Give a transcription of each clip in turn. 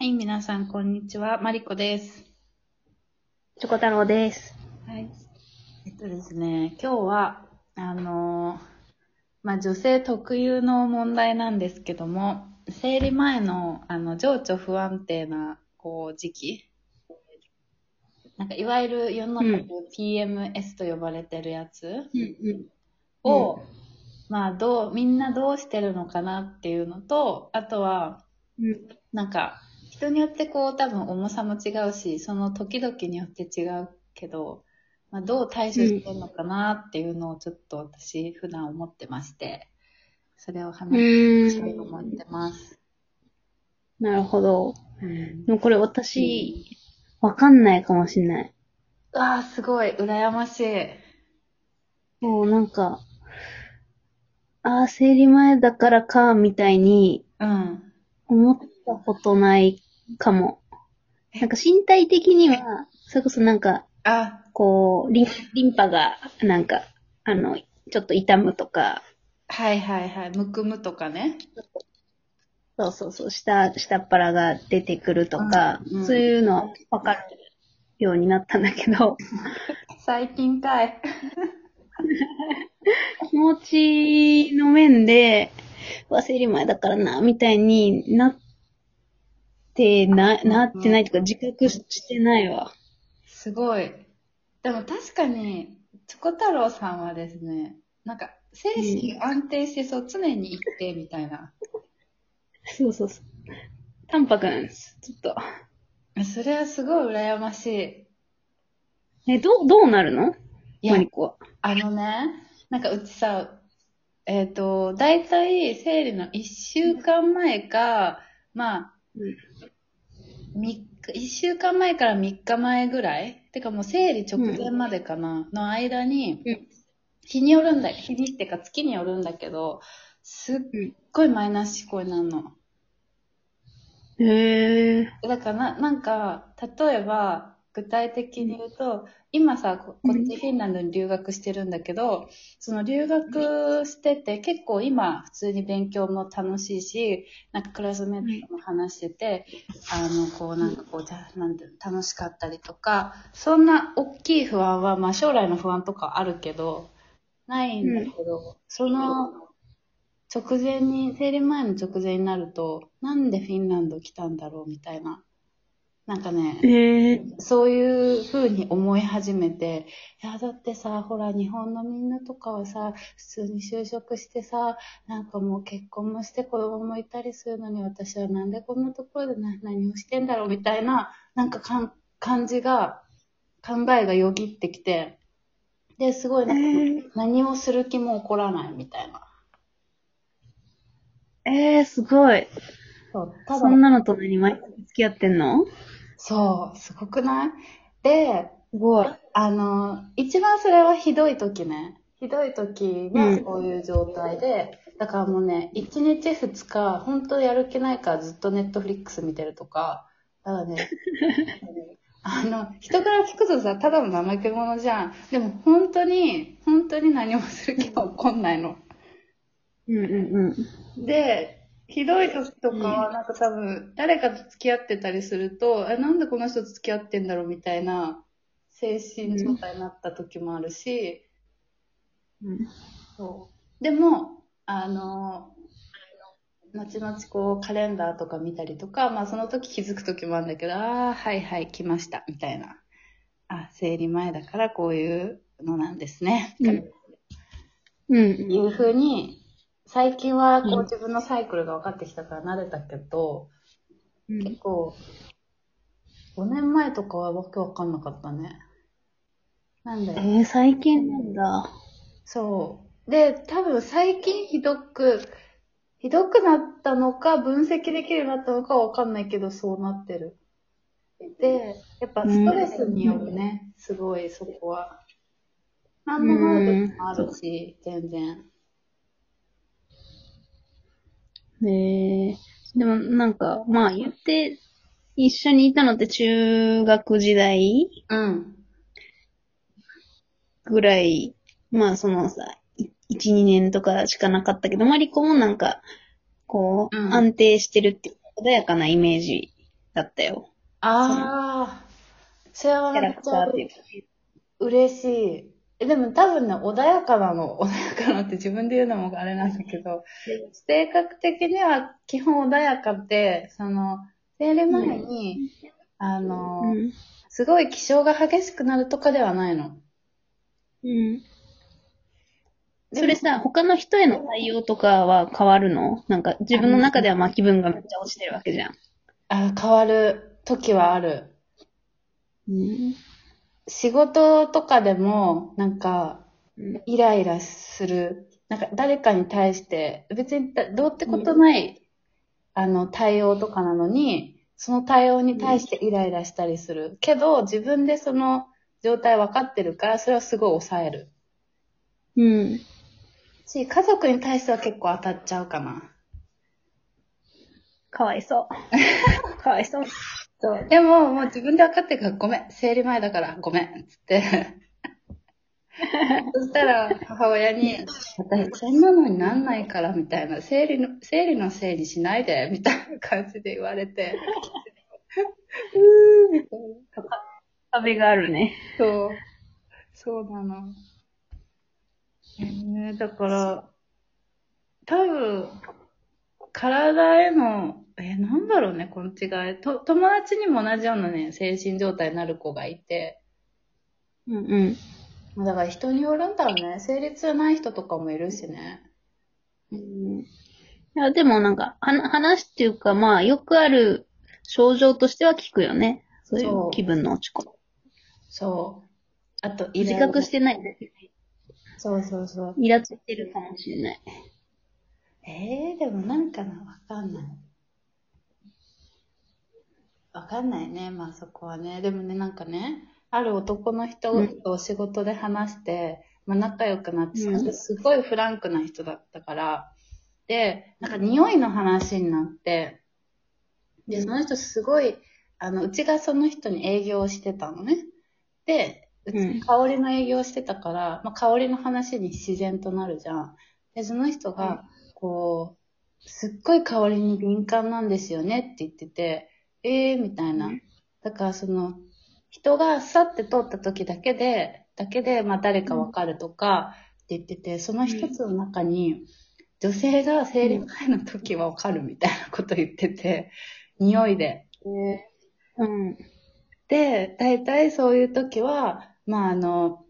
はい、皆さん、こんにちは。マリコです。チョコ太郎です。はい。えっとですね、今日は、あのーまあ、女性特有の問題なんですけども、生理前の、あの、情緒不安定な、こう、時期。なんか、いわゆる世の中で PMS と呼ばれてるやつうんを、まあ、どう、みんなどうしてるのかなっていうのと、あとは、うん。なんか、人によってこう多分重さも違うし、その時々によって違うけど、まあ、どう対処してるのかなっていうのをちょっと私普段思ってまして、それをう話したいと。思ってます。なるほど。うんでもこれ私、わかんないかもしんない。ああ、すごい、羨ましい。もうなんか、ああ、生理前だからか、みたいにうん。思ったことないかも。なんか身体的には、それこそなんか、あ、こう、リンリンパが、なんか、あの、ちょっと痛むとか、はいはいはい、むくむとかね。そうそうそう、下、下っ腹が出てくるとか、うんうん。そういうのはわかるようになったんだけど、最近かい。気持ちの面で、うわ、生理前だからな、みたいになってな、なってないとか、自覚してないわ。すごい。でも確かに、チョコ太郎さんはですね、なんか、精神安定してそう、常に一定みたいな。そうそうそう。淡白なんです、ちょっと。それはすごい羨ましい。え、どう、どうなるの？いやマリ、コは。あのね、なんかうちさ、えっ、と、だいたい生理の1週間前か、まあ、三日、1週間前から3日前ぐらい？てかもう生理直前までかな、の間にうん、日によるんだ、日にってか月によるんだけど、すっごいマイナス思考になるの。へえ。だからな、なんか、例えば、具体的に言うと、今さ、ここっちフィンランドに留学してるんだけど、その留学してて、結構今、普通に勉強も楽しいし、なんかクラスメートとも話してて、あの、こうなんかこう、じゃなんて楽しかったりとか、そんな大きい不安は、まあ将来の不安とかあるけど、ないんだけど、その、直前に、生理前の直前になると、なんでフィンランド来たんだろうみたいな。なんかね、へえ。そういう風に思い始めて、いや、だってさ、ほら、日本のみんなとかはさ、普通に就職してさ、なんかもう結婚もして子供もいたりするのに、私はなんでこんなところでな何をしてんだろうみたいな、なんかかん感じが、考えがよぎってきて、で、すごいなんか、何もする気も起こらないみたいな。えー、すごい。そう、ただそんなのと何毎日付き合ってんの？そう、すごくない？で、すごい。あの、一番それはひどい時ね。ひどい時がうんそういう状態で、だからもうね、1日2日、本当やる気ないからずっとネットフリックス見てるとか、だからね、あの、人から聞くとさ、ただの怠け者じゃん。でも本当に、本当に何もする気が起こんないの。うんうんで、ひどい時とかは、なんか多分、誰かと付き合ってたりすると、え、なんでこの人と付き合ってんだろうみたいな、精神状態になった時もあるし、うん。そう。でも、あの、後々こう、カレンダーとか見たりとか、まあその時気づく時もあるんだけど、ああ、はいはい、来ました、みたいな。あ、生理前だからこういうのなんですね。うんうん。いうふうに、最近はこうんう自分のサイクルが分かってきたから慣れたけど、うん結構、5年前とかはわけわかんなかったね。なんで、えー、最近なんだ。そう。で、多分最近ひどく、ひどくなったのか、分析できるようになったのかはわかんないけど、そうなってる。で、やっぱストレスによるね、すごいそこは。何もない時もあるし、全然。えー、でもなんか、まあ言って、一緒にいたのって中学時代うん。ぐらい、まあそのさ、い1、2年とかしかなかったけど、マリコもなんか、こう、うん安定してるっていうか穏やかなイメージだったよ。ああ、それはキャラめっちゃクターっていうか。嬉しい。え、でも多分ね、穏やかなの。穏やかなって自分で言うのもあれなんだけど、性格的には基本穏やかで、その、生理前に、あの、うん。すごい気性が激しくなるとかではないの。うん。それさ、他の人への対応とかは変わるの？なんか自分の中ではまあ気分がめっちゃ落ちてるわけじゃん。あ変わる時はある。うん。仕事とかでも、なんか、うん。イライラする。なんか誰かに対して、別にだどうってことない、あの、対応とかなのに、その対応に対してイライラしたりする。けど、自分でその状態分かってるから、それはすごい抑える。うん。し、家族に対しては結構当たっちゃうかな。かわいそう。かわいそう。そう。でも、もう自分で分かってるから、ごめん、生理前だから、ごめん、つって。そしたら、母親に、私、そんなのになんないから、みたいな、生理の、生理のせいにしないで、みたいな感じで言われて。うーみたいな。壁があるね。そう。そうなの。えー、だから、多分、体への、えーなんだろうね、この違い。と、友達にも同じようなね、精神状態になる子がいて、うんうん。まあだから人によるんだろうね。生理痛ない人とかもいるしね。うんいや、でもなんか、は話っていうか、まあ、よくある症状としては聞くよね。そういそうう気分の落ち込み。そう。あと、イ自覚してない。そうそうそう。イラついてるかもしれない。えー、でもなんかな、わかんない。わかんないね、まあそこはね。でもね、なんかね、ある男の人と仕事で話して、まあ仲良くなって、その人すごいフランクな人だったから、で、なんか匂いの話になって、で、その人すごい、あの、うちがその人に営業をしてたのね。で、ううんち香りの営業をしてたから、まあ香りの話に自然となるじゃん。で、その人が、こう、すっごい香りに敏感なんですよねって言ってて、えーみたいな。だからその、人がさって通った時だけで、だけで、まあ誰かわかるとかって言ってて、その一つの中に、女性が生理前の時はわかるみたいなこと言ってて、匂いで。うん。で、大体そういう時は、まああの、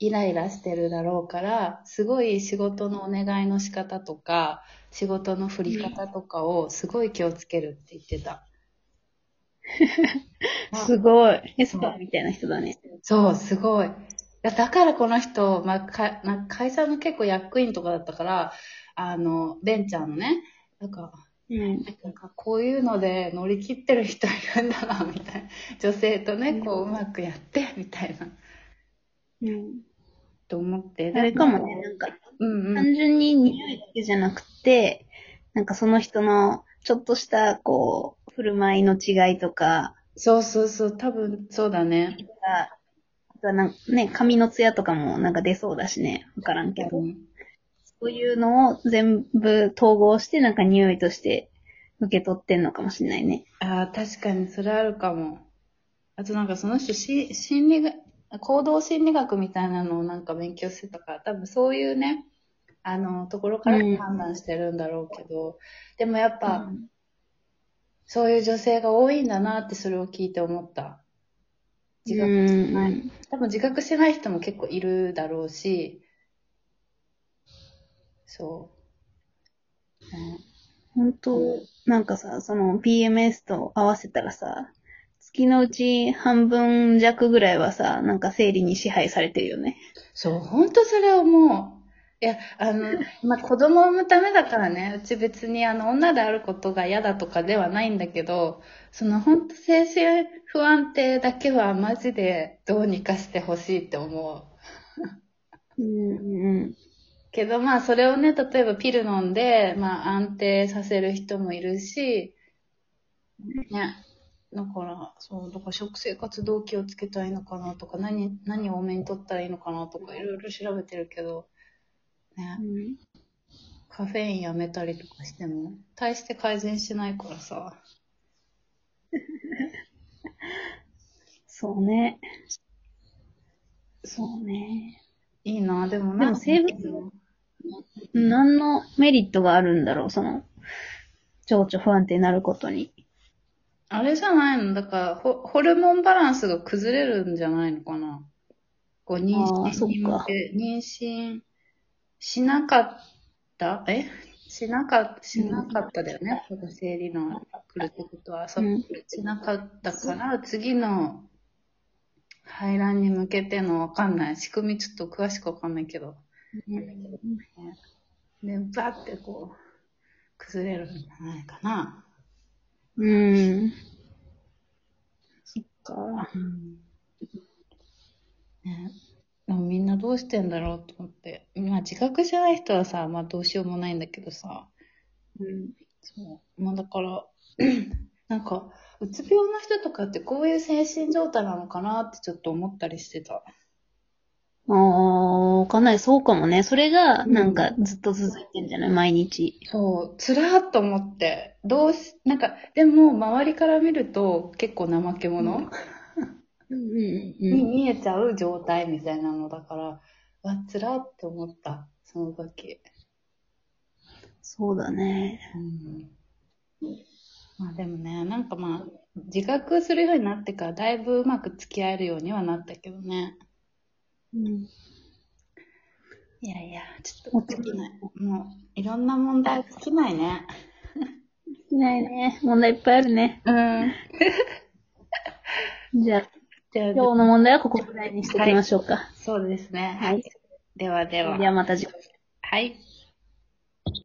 イライラしてるだろうから、すごい仕事のお願いの仕方とか、仕事の振り方とかをすごい気をつけるって言ってた。すごい。エスパーみたいな人だね。そう、すごい。だからこの人、まあ、かな会社の結構役員とかだったから、あの、ベンチャーのね、なんか、うん。なんかこういうので乗り切ってる人いるんだな、みたいな。女性とね、こううまくやって、みたいな。うん。と思って。あれかもね、なんか、うんうん。単純に匂いだけじゃなくて、なんかその人のちょっとした、こう、振る舞いの違いとか、そうそうそう、多分そうだね。があとはなんね、髪のツヤとかもなんか出そうだしね、わからんけど。うんそういうのを全部統合してなんか匂いとして受け取ってんのかもしれないね。ああ、確かにそれあるかも。あとなんかその人し、心理が、行動心理学みたいなのをなんか勉強してたから、多分そういうね、あの、ところからうん判断してるんだろうけど、でもやっぱ、うんそういう女性が多いんだなってそれを聞いて思った。自覚うんない。多分自覚してない人も結構いるだろうし、そう。ね本当なんかさ、その PMS と合わせたらさ、月のうち半分弱ぐらいはさ、なんか生理に支配されてるよね。そう、本当それ思う。いや、あの、まあ、子供を産むためだからね、うち別にあの、女であることが嫌だとかではないんだけど、その本当精神不安定だけはマジでどうにかしてほしいって思う。うんうんけどまあそれをね、例えばピル飲んで、まあ安定させる人もいるし、ね。だから、そう、だから食生活どう気をつけたらいいのかなとか、何、何を多めに取ったらいいのかなとか、いろいろ調べてるけど、ねう。ん。カフェインやめたりとかしても、大して改善しないからさ。そうね。そうね。いいな、でもでなんも生物何のメリットがあるんだろう、その、情緒不安定になることに。あれじゃないの？だからホ、ホルモンバランスが崩れるんじゃないのかな？こう、妊娠に向け、妊娠しなかった？え？しなか、しなかっただよね？この生理の来るってことは、そううん。しなかったから、次の排卵に向けてのわかんない。仕組みちょっと詳しくわかんないけど。で、バってこう、崩れるんじゃないかな。うん。そっか。ね、でもみんなどうしてんだろうと思って。まあ自覚しない人はさ、まあどうしようもないんだけどさ。うん。そう。まあだから、なんか、うつ病の人とかってこういう精神状態なのかなってちょっと思ったりしてた。ああ、わかんない。そうかもね。それが、なんか、ずっと続いてんじゃない？毎日。そう、つらーっと思って。どうし、なんか、でも周りから見ると結構怠け者、うん うんに見えちゃう状態みたいなのだから、わ、つらーって思った。その時。そうだね。うんまあでもね、なんかまあ、自覚するようになってからだいぶうまく付き合えるようにはなったけどね。うん。いやいや、ちょっと尽きない。もう、いろんな問題尽きないね。いないね。問題いっぱいあるね。うん。じゃあ、じゃあ、今日の問題はここぐらいにしておきましょうか。そうですね。はい。ではでは。ではまた次回。はい。